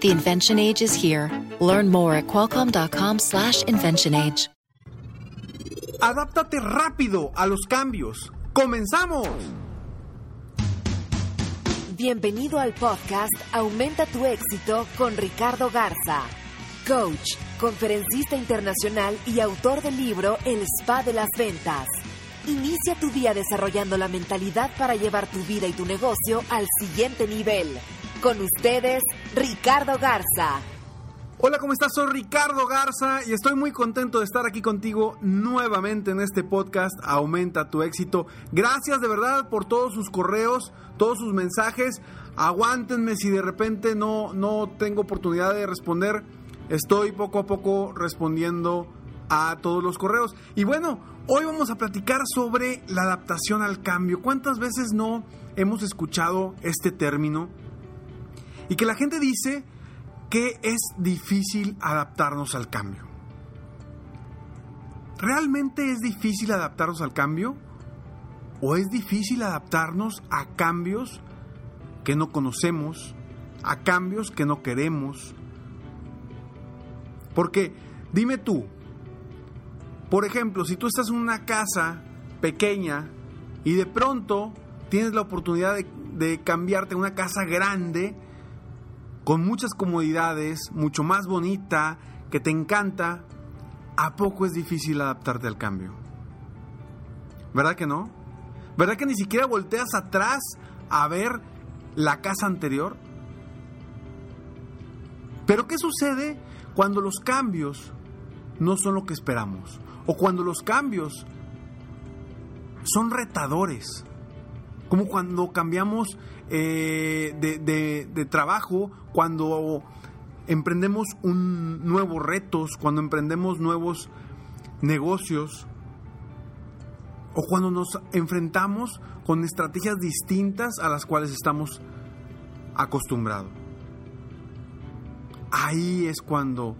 The invention age is here. Learn more at qualcomm.com/slash invention age. Adáptate rápido a los cambios. ¡Comenzamos! Bienvenido al podcast Aumenta tu éxito con Ricardo Garza, coach, conferencista internacional y autor del libro El Spa de las Ventas. Inicia tu día desarrollando la mentalidad para llevar tu vida y tu negocio al siguiente nivel. Con ustedes, Ricardo Garza. Hola, ¿cómo estás? Soy Ricardo Garza y estoy muy contento de estar aquí contigo nuevamente en este podcast Aumenta tu éxito. Gracias de verdad por todos sus correos, todos sus mensajes. Aguántenme si de repente no, no tengo oportunidad de responder. Estoy poco a poco respondiendo a todos los correos. Y bueno, hoy vamos a platicar sobre la adaptación al cambio. ¿Cuántas veces no hemos escuchado este término? Y que la gente dice que es difícil adaptarnos al cambio. ¿Realmente es difícil adaptarnos al cambio? ¿O es difícil adaptarnos a cambios que no conocemos, a cambios que no queremos? Porque, dime tú, por ejemplo, si tú estás en una casa pequeña y de pronto tienes la oportunidad de, cambiarte a una casa grande, con muchas comodidades, mucho más bonita, que te encanta, ¿a poco es difícil adaptarte al cambio? ¿Verdad que no? ¿Verdad que ni siquiera volteas atrás a ver la casa anterior? Pero ¿qué sucede cuando los cambios no son lo que esperamos? O cuando los cambios son retadores. Como cuando cambiamos eh, de, trabajo, cuando emprendemos nuevos retos, cuando emprendemos nuevos negocios o cuando nos enfrentamos con estrategias distintas a las cuales estamos acostumbrados. Ahí es cuando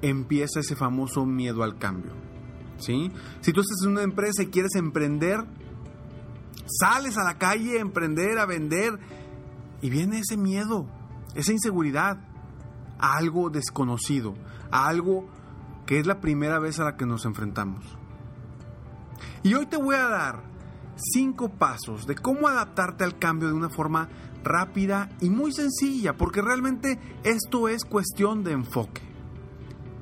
empieza ese famoso miedo al cambio. ¿sí? Si tú estás en una empresa y quieres emprender, sales a la calle a emprender, a vender, y viene ese miedo, esa inseguridad a algo desconocido, a algo que es la primera vez a la que nos enfrentamos. Y hoy te voy a dar cinco pasos de cómo adaptarte al cambio de una forma rápida y muy sencilla, porque realmente esto es cuestión de enfoque,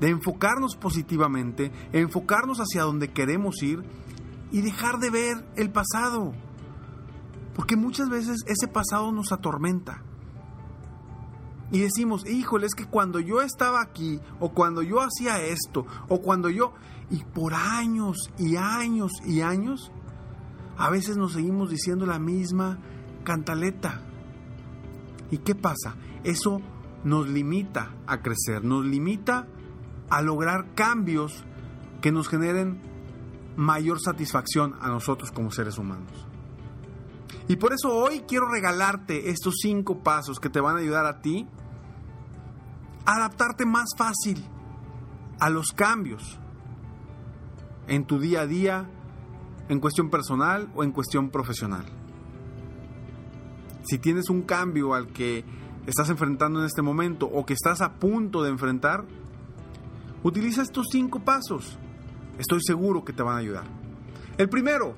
de enfocarnos positivamente, enfocarnos hacia donde queremos ir y dejar de ver el pasado, porque muchas veces ese pasado nos atormenta. Y decimos, híjole, es que cuando yo estaba aquí, o cuando yo hacía esto, o cuando yo, y por años y años y años, a veces nos seguimos diciendo la misma cantaleta. ¿Y qué pasa? Eso nos limita a crecer, nos limita a lograr cambios que nos generen mayor satisfacción a nosotros como seres humanos. Y por eso hoy quiero regalarte estos cinco pasos que te van a ayudar a ti a adaptarte más fácil a los cambios en tu día a día, en cuestión personal o en cuestión profesional. Si tienes un cambio al que estás enfrentando en este momento o que estás a punto de enfrentar, utiliza estos cinco pasos. Estoy seguro que te van a ayudar. El primero,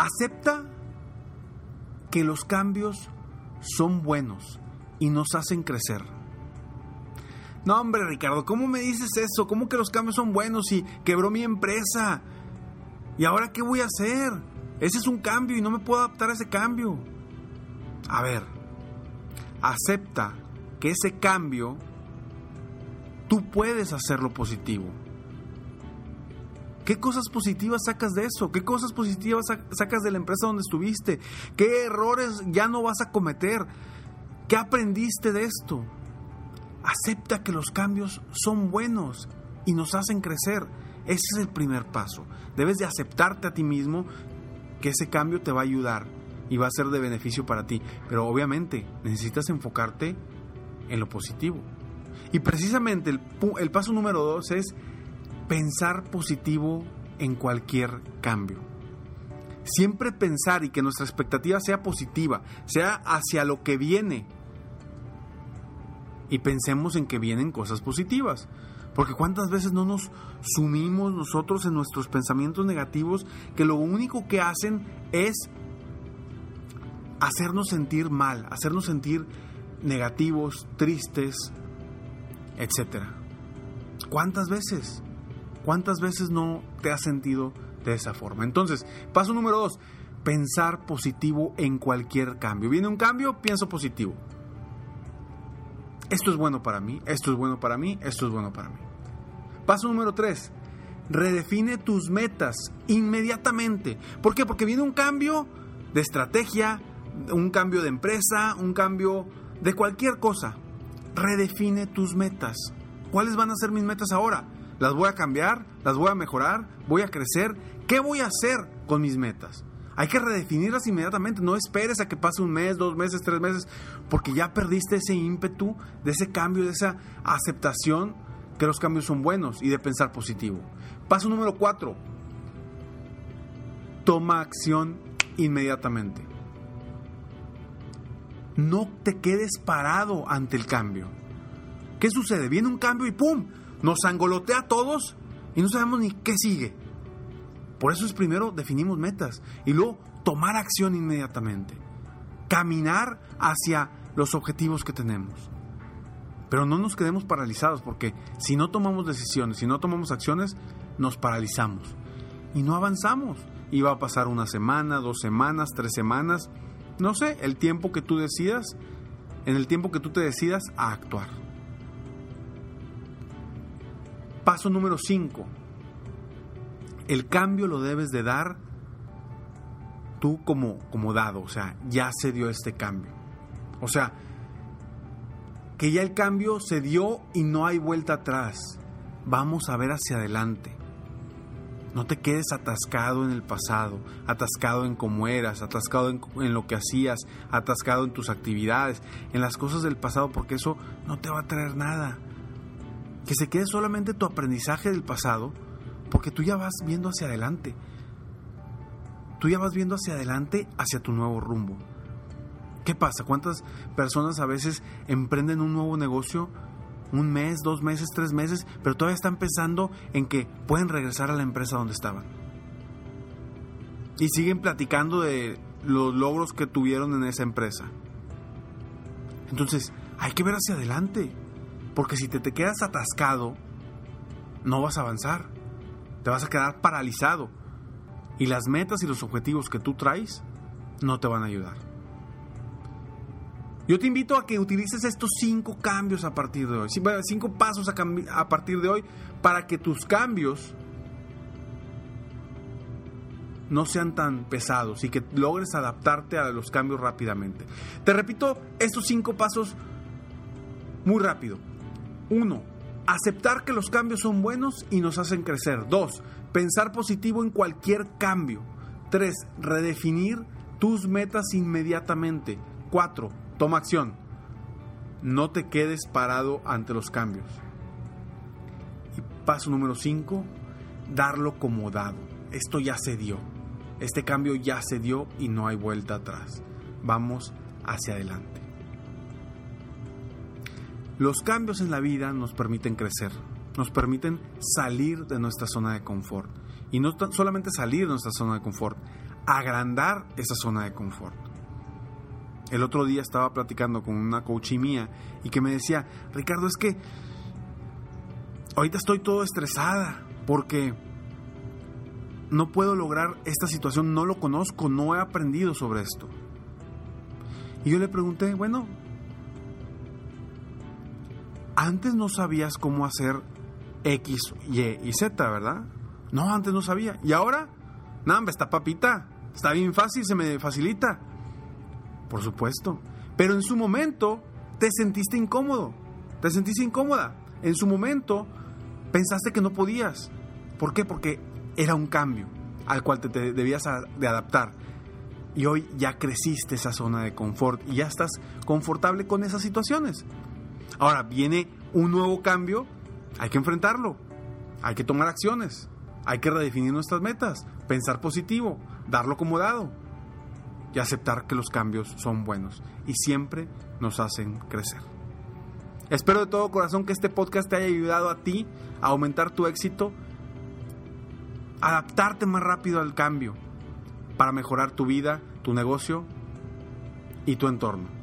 acepta que los cambios son buenos y nos hacen crecer. No, hombre, Ricardo, ¿cómo me dices eso? ¿Cómo que los cambios son buenos y quebró mi empresa? ¿Y ahora qué voy a hacer? Ese es un cambio y no me puedo adaptar a ese cambio. A ver, acepta que ese cambio tú puedes hacerlo positivo. ¿Qué cosas positivas sacas de eso? ¿Qué cosas positivas sacas de la empresa donde estuviste? ¿Qué errores ya no vas a cometer? ¿Qué aprendiste de esto? Acepta que los cambios son buenos y nos hacen crecer. Ese es el primer paso. Debes de aceptarte a ti mismo que ese cambio te va a ayudar y va a ser de beneficio para ti. Pero obviamente necesitas enfocarte en lo positivo. Y precisamente el, el paso número dos es pensar positivo en cualquier cambio. Siempre pensar y que nuestra expectativa sea positiva, sea hacia lo que viene. Y pensemos en que vienen cosas positivas. Porque cuántas veces no nos sumimos nosotros en nuestros pensamientos negativos que lo único que hacen es hacernos sentir mal, hacernos sentir negativos, tristes, etc. ¿Cuántas veces? ¿Cuántas veces no te has sentido de esa forma? Entonces, paso número dos, pensar positivo en cualquier cambio. Viene un cambio, pienso positivo. Esto es bueno para mí, esto es bueno para mí, esto es bueno para mí. Paso número tres, redefine tus metas inmediatamente. ¿Por qué? Porque viene un cambio de estrategia, un cambio de empresa, un cambio de cualquier cosa. Redefine tus metas. ¿Cuáles van a ser mis metas ahora? ¿Las voy a cambiar? ¿Las voy a mejorar? ¿Voy a crecer? ¿Qué voy a hacer con mis metas? Hay que redefinirlas inmediatamente. No esperes a que pase un mes, dos meses, tres meses, porque ya perdiste ese ímpetu de ese cambio, de esa aceptación que los cambios son buenos y de pensar positivo. Paso número cuatro. Toma acción inmediatamente. No te quedes parado ante el cambio. ¿Qué sucede? Viene un cambio y ¡pum! Nos angolotea a todos y no sabemos ni qué sigue. Por eso es primero definimos metas y luego tomar acción inmediatamente. Caminar hacia los objetivos que tenemos. Pero no nos quedemos paralizados porque si no tomamos decisiones, si no tomamos acciones, nos paralizamos y no avanzamos. Y va a pasar una semana, dos semanas, tres semanas no sé, el tiempo que tú decidas, en el tiempo que tú te decidas a actuar. Paso número 5. El cambio lo debes de dar tú como, como dado, o sea, ya se dio este cambio. O sea, que ya el cambio se dio y no hay vuelta atrás. Vamos a ver hacia adelante. No te quedes atascado en el pasado, atascado en cómo eras, atascado en, lo que hacías, atascado en tus actividades, en las cosas del pasado, porque eso no te va a traer nada. Que se quede solamente tu aprendizaje del pasado, porque tú ya vas viendo hacia adelante. Tú ya vas viendo hacia adelante, hacia tu nuevo rumbo. ¿Qué pasa? ¿Cuántas personas a veces emprenden un nuevo negocio un mes, dos meses, tres meses, pero todavía están pensando en que pueden regresar a la empresa donde estaban. Y siguen platicando de los logros que tuvieron en esa empresa. Entonces, hay que ver hacia adelante, porque si te, te quedas atascado, no vas a avanzar, te vas a quedar paralizado. Y las metas y los objetivos que tú traes no te van a ayudar. Yo te invito a que utilices estos cinco cambios a partir de hoy, cinco pasos a, partir de hoy para que tus cambios no sean tan pesados y que logres adaptarte a los cambios rápidamente. Te repito estos cinco pasos muy rápido. Uno, aceptar que los cambios son buenos y nos hacen crecer. Dos, pensar positivo en cualquier cambio. Tres, redefinir tus metas inmediatamente. Cuatro, Toma acción. No te quedes parado ante los cambios. Y paso número 5, darlo como dado. Esto ya se dio. Este cambio ya se dio y no hay vuelta atrás. Vamos hacia adelante. Los cambios en la vida nos permiten crecer, nos permiten salir de nuestra zona de confort. Y no solamente salir de nuestra zona de confort, agrandar esa zona de confort. El otro día estaba platicando con una coach mía y que me decía, Ricardo, es que ahorita estoy todo estresada porque no puedo lograr esta situación, no lo conozco, no he aprendido sobre esto. Y yo le pregunté, bueno, antes no sabías cómo hacer X, Y y Z, ¿verdad? No, antes no sabía. Y ahora, nada, está papita, está bien fácil, se me facilita. Por supuesto. Pero en su momento te sentiste incómodo, te sentiste incómoda. En su momento Pensaste que no podías. ¿Por qué? Porque era un cambio al cual te, debías de adaptar. Y hoy ya creciste esa zona de confort y ya estás confortable con esas situaciones. Ahora viene un nuevo cambio, hay que enfrentarlo, hay que tomar acciones, hay que redefinir nuestras metas, pensar positivo, darlo como dado. Y aceptar que los cambios son buenos. Y siempre nos hacen crecer. Espero de todo corazón que este podcast te haya ayudado a ti a aumentar tu éxito, adaptarte más rápido al cambio para mejorar tu vida, tu negocio y tu entorno.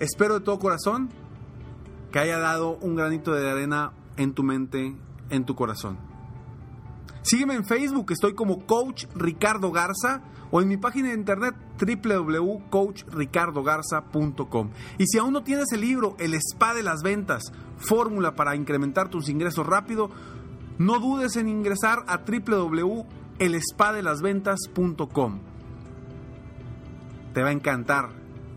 Espero de todo corazón que haya dado un granito de arena en tu mente, en tu corazón. Sígueme en Facebook, estoy como Coach Ricardo Garza o en mi página de internet www.coachricardogarza.com. Y si aún no tienes el libro El Spa de las Ventas, fórmula para incrementar tus ingresos rápido, no dudes en ingresar a www.elespadelasventas.com. Te va a encantar,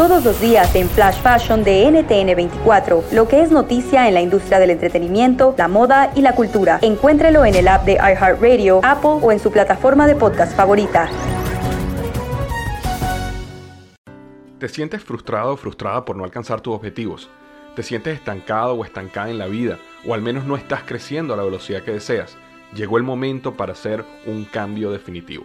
Todos los días en Flash Fashion de NTN24, lo que es noticia en la industria del entretenimiento, la moda y la cultura. Encuéntrelo en el app de iHeartRadio, Apple o en su plataforma de podcast favorita. ¿Te sientes frustrado o frustrada por no alcanzar tus objetivos? ¿Te sientes estancado o estancada en la vida? ¿O al menos no estás creciendo a la velocidad que deseas? Llegó el momento para hacer un cambio definitivo.